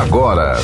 agora.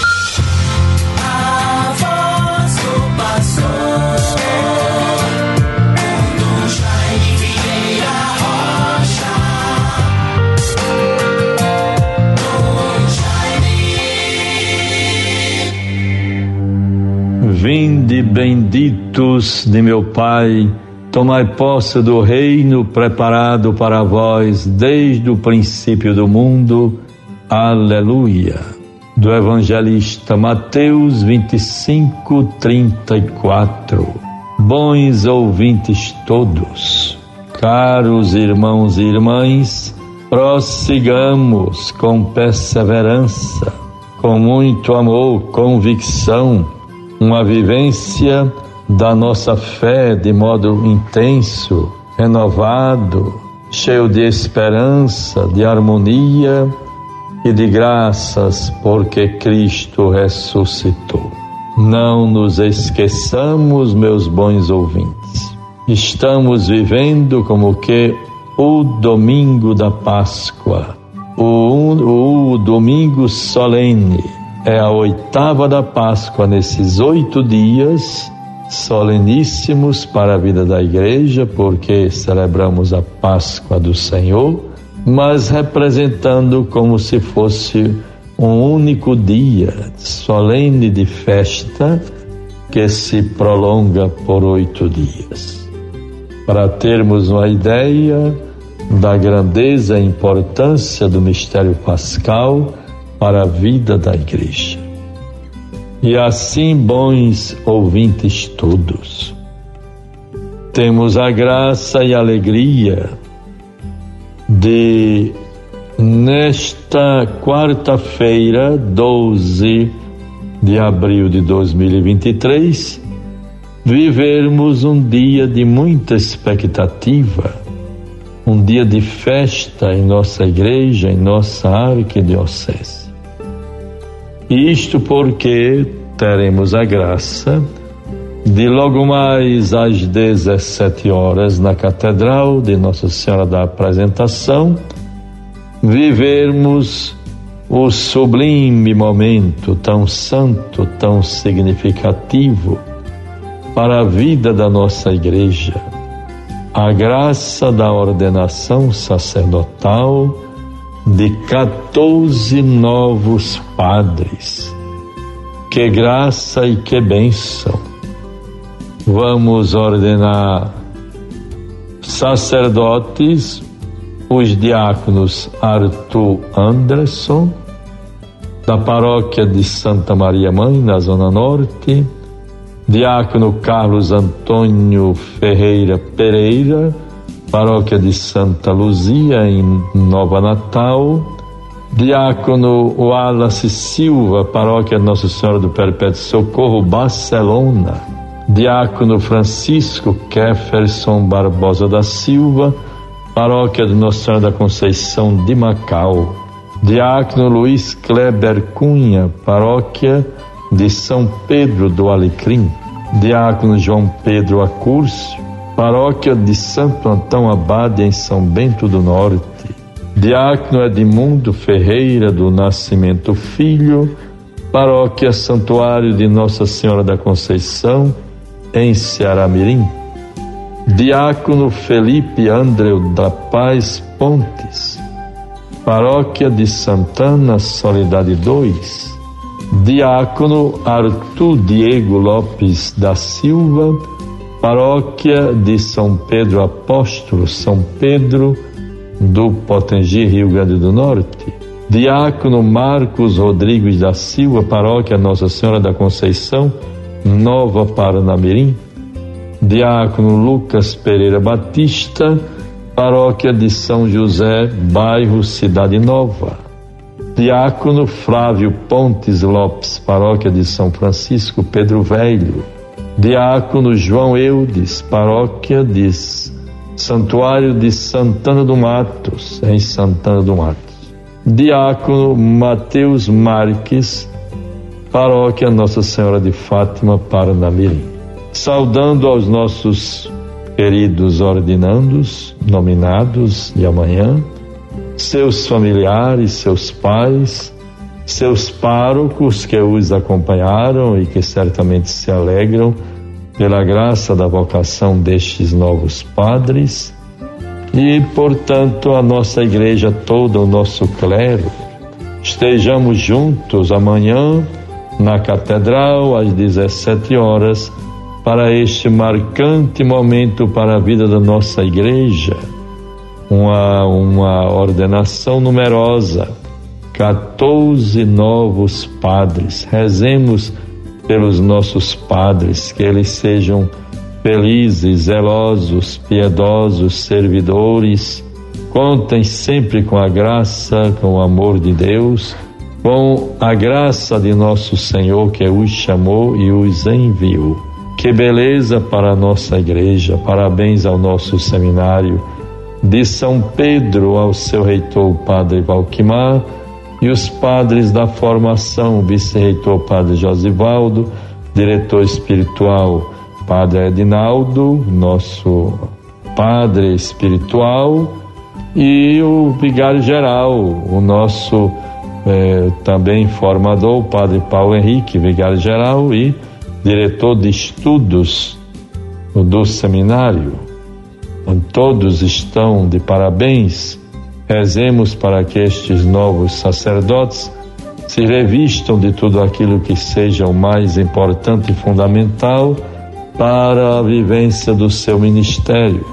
Vinde benditos de meu Pai, tomai posse do reino preparado para vós desde o princípio do mundo. Aleluia. Do evangelista Mateus 25, 34. Bons ouvintes todos, caros irmãos e irmãs, prossigamos com perseverança, com muito amor, convicção, uma vivência da nossa fé de modo intenso, renovado, cheio de esperança, de harmonia e de graças, porque Cristo ressuscitou. Não nos esqueçamos, meus bons ouvintes. Estamos vivendo como que o domingo da Páscoa, o, o domingo solene, é a oitava da Páscoa nesses oito dias soleníssimos para a vida da igreja, porque celebramos a Páscoa do Senhor, mas representando como se fosse um único dia solene de festa que se prolonga por oito dias. Para termos uma ideia da grandeza e importância do mistério pascal para a vida da igreja. E assim, bons ouvintes todos, temos a graça e a alegria de, nesta quarta-feira, 12 de abril de 2023, vivermos um dia de muita expectativa, um dia de festa em nossa igreja, em nossa arquidiocese. Isto porque teremos a graça de logo mais às 17 horas na Catedral de Nossa Senhora da Apresentação, vivermos o sublime momento tão santo, tão significativo para a vida da nossa igreja, a graça da ordenação sacerdotal de 14 novos padres. Que graça e que bênção! Vamos ordenar sacerdotes, os diáconos Arthur Anderson, da paróquia de Santa Maria Mãe, na Zona Norte, diácono Carlos Antônio Ferreira Pereira, paróquia de Santa Luzia, em Nova Natal, diácono Wallace Silva, paróquia Nossa Senhora do Perpétuo Socorro, Barcelona, Diácono Francisco Keferson Barbosa da Silva, Paróquia de Nossa Senhora da Conceição de Macau. Diácono Luiz Kleber Cunha, Paróquia de São Pedro do Alecrim. Diácono João Pedro Acúrcio, Paróquia de Santo Antão Abade, em São Bento do Norte. Diácono Edmundo Ferreira do Nascimento Filho, Paróquia Santuário de Nossa Senhora da Conceição, em Ceará-Mirim, Diácono Felipe Andreu da Paz Pontes, Paróquia de Santana, Soledade 2, Diácono Arthur Diego Lopes da Silva, Paróquia de São Pedro Apóstolo, São Pedro do Potengi, Rio Grande do Norte, Diácono Marcos Rodrigues da Silva, Paróquia Nossa Senhora da Conceição, Nova Paranamirim, Diácono Lucas Pereira Batista, Paróquia de São José, bairro Cidade Nova. Diácono Flávio Pontes Lopes, Paróquia de São Francisco Pedro Velho. Diácono João Eudes, Paróquia de Santuário de Santana do Matos, em Santana do Matos. Diácono Mateus Marques, Paróquia Nossa Senhora de Fátima, Paranamirim. Saudando aos nossos queridos ordinandos, nominados de amanhã, seus familiares, seus pais, seus párocos que os acompanharam e que certamente se alegram pela graça da vocação destes novos padres e, portanto, a nossa igreja toda, o nosso clero, estejamos juntos amanhã na catedral às 17 horas para este marcante momento para a vida da nossa igreja, uma, uma ordenação numerosa, 14 novos padres. Rezemos pelos nossos padres, que eles sejam felizes, zelosos, piedosos, servidores. Contem sempre com a graça, com o amor de Deus, com a graça de nosso Senhor que os chamou e os enviou. Que beleza para a nossa igreja, parabéns ao nosso seminário. De São Pedro ao seu reitor, o Padre Valquimar, e os padres da formação, o vice-reitor Padre Josivaldo, diretor espiritual Padre Edinaldo, nosso padre espiritual, e o vigário geral, o nosso eh, também formador, o Padre Paulo Henrique, vigário geral e diretor de estudos do seminário. Todos estão de parabéns Rezemos para que estes novos sacerdotes se revistam de tudo aquilo que seja o mais importante e fundamental para a vivência do seu ministério,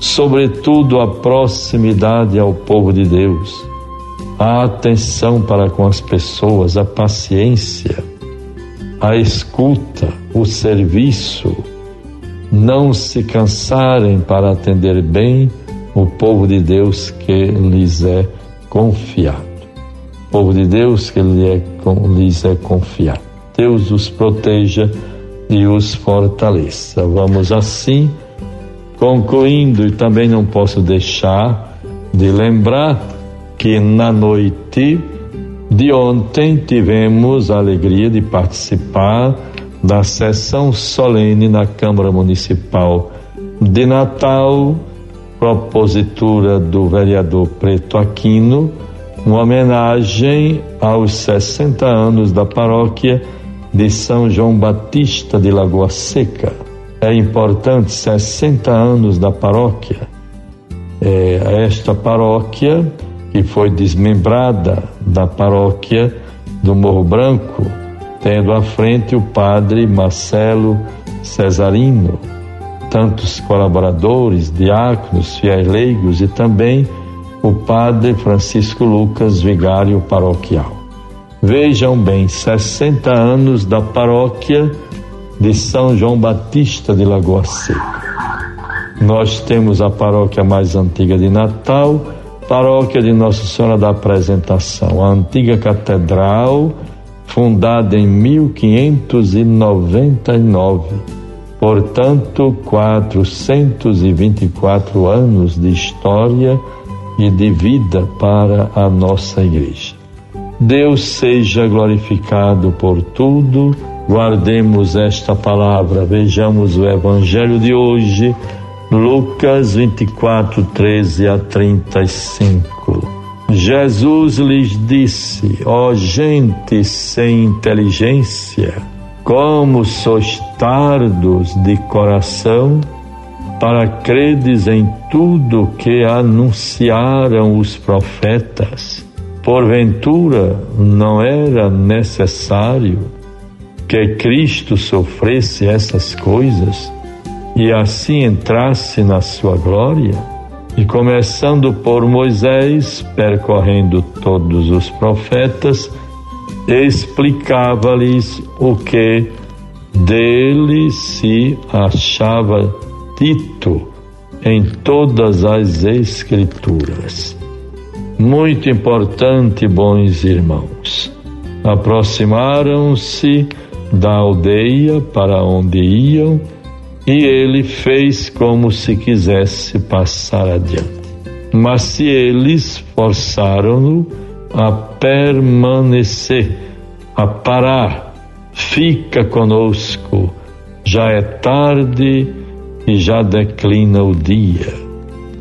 sobretudo a proximidade ao povo de Deus, a atenção para com as pessoas, a paciência, a escuta, o serviço, não se cansarem para atender bem o povo de Deus que lhes é confiado. O povo de Deus que lhes é confiado. Deus os proteja e os fortaleça. Vamos assim, concluindo, e também não posso deixar de lembrar que na noite de ontem tivemos a alegria de participar da sessão solene na Câmara Municipal de Natal propositura do vereador Preto Aquino, uma homenagem aos 60 anos da paróquia de São João Batista de Lagoa Seca. É importante, 60 anos da paróquia. É, esta paróquia, que foi desmembrada da paróquia do Morro Branco, tendo à frente o padre Marcelo Cesarino, tantos colaboradores, diáconos, fiéis leigos e também o padre Francisco Lucas, vigário paroquial. Vejam bem, 60 anos da paróquia de São João Batista de Lagoa Seca. Nós temos a paróquia mais antiga de Natal, paróquia de Nossa Senhora da Apresentação, a antiga catedral, fundada em 1599 Portanto, 424 anos de história e de vida para a nossa igreja. Deus seja glorificado por tudo. Guardemos esta palavra. Vejamos o evangelho de hoje, Lucas 24, 13 a 35. Jesus lhes disse: Ó oh, gente sem inteligência, como sois tardos de coração para credes em tudo que anunciaram os profetas. Porventura não era necessário que Cristo sofresse essas coisas e assim entrasse na sua glória? E começando por Moisés, percorrendo todos os profetas, explicava-lhes o que dele se achava dito em todas as Escrituras. Muito importante, bons irmãos. Aproximaram-se da aldeia para onde iam e ele fez como se quisesse passar adiante. Mas se eles forçaram-no, a permanecer, a parar. Fica conosco, já é tarde e já declina o dia.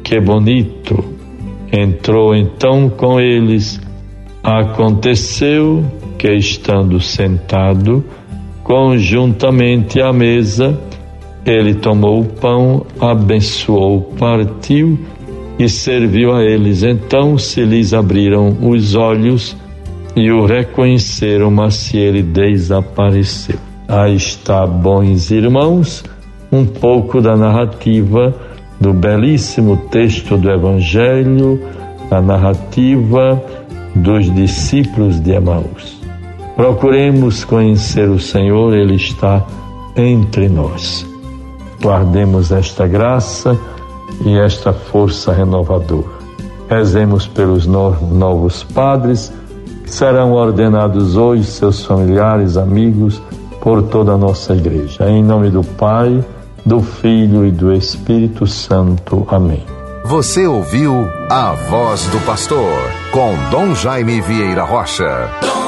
Que bonito! Entrou então com eles. Aconteceu porque estando sentado, conjuntamente à mesa, ele tomou o pão, abençoou, partiu e serviu a eles. Então se lhes abriram os olhos e o reconheceram, mas se ele desapareceu. Aí está, bons irmãos, um pouco da narrativa do belíssimo texto do Evangelho, a narrativa dos discípulos de Emaús. Procuremos conhecer o Senhor, Ele está entre nós. Guardemos esta graça e esta força renovadora. Rezemos pelos novos padres que serão ordenados hoje, seus familiares, amigos, por toda a nossa igreja. Em nome do Pai, do Filho e do Espírito Santo. Amém. Você ouviu a voz do pastor com Dom Jaime Vieira Rocha.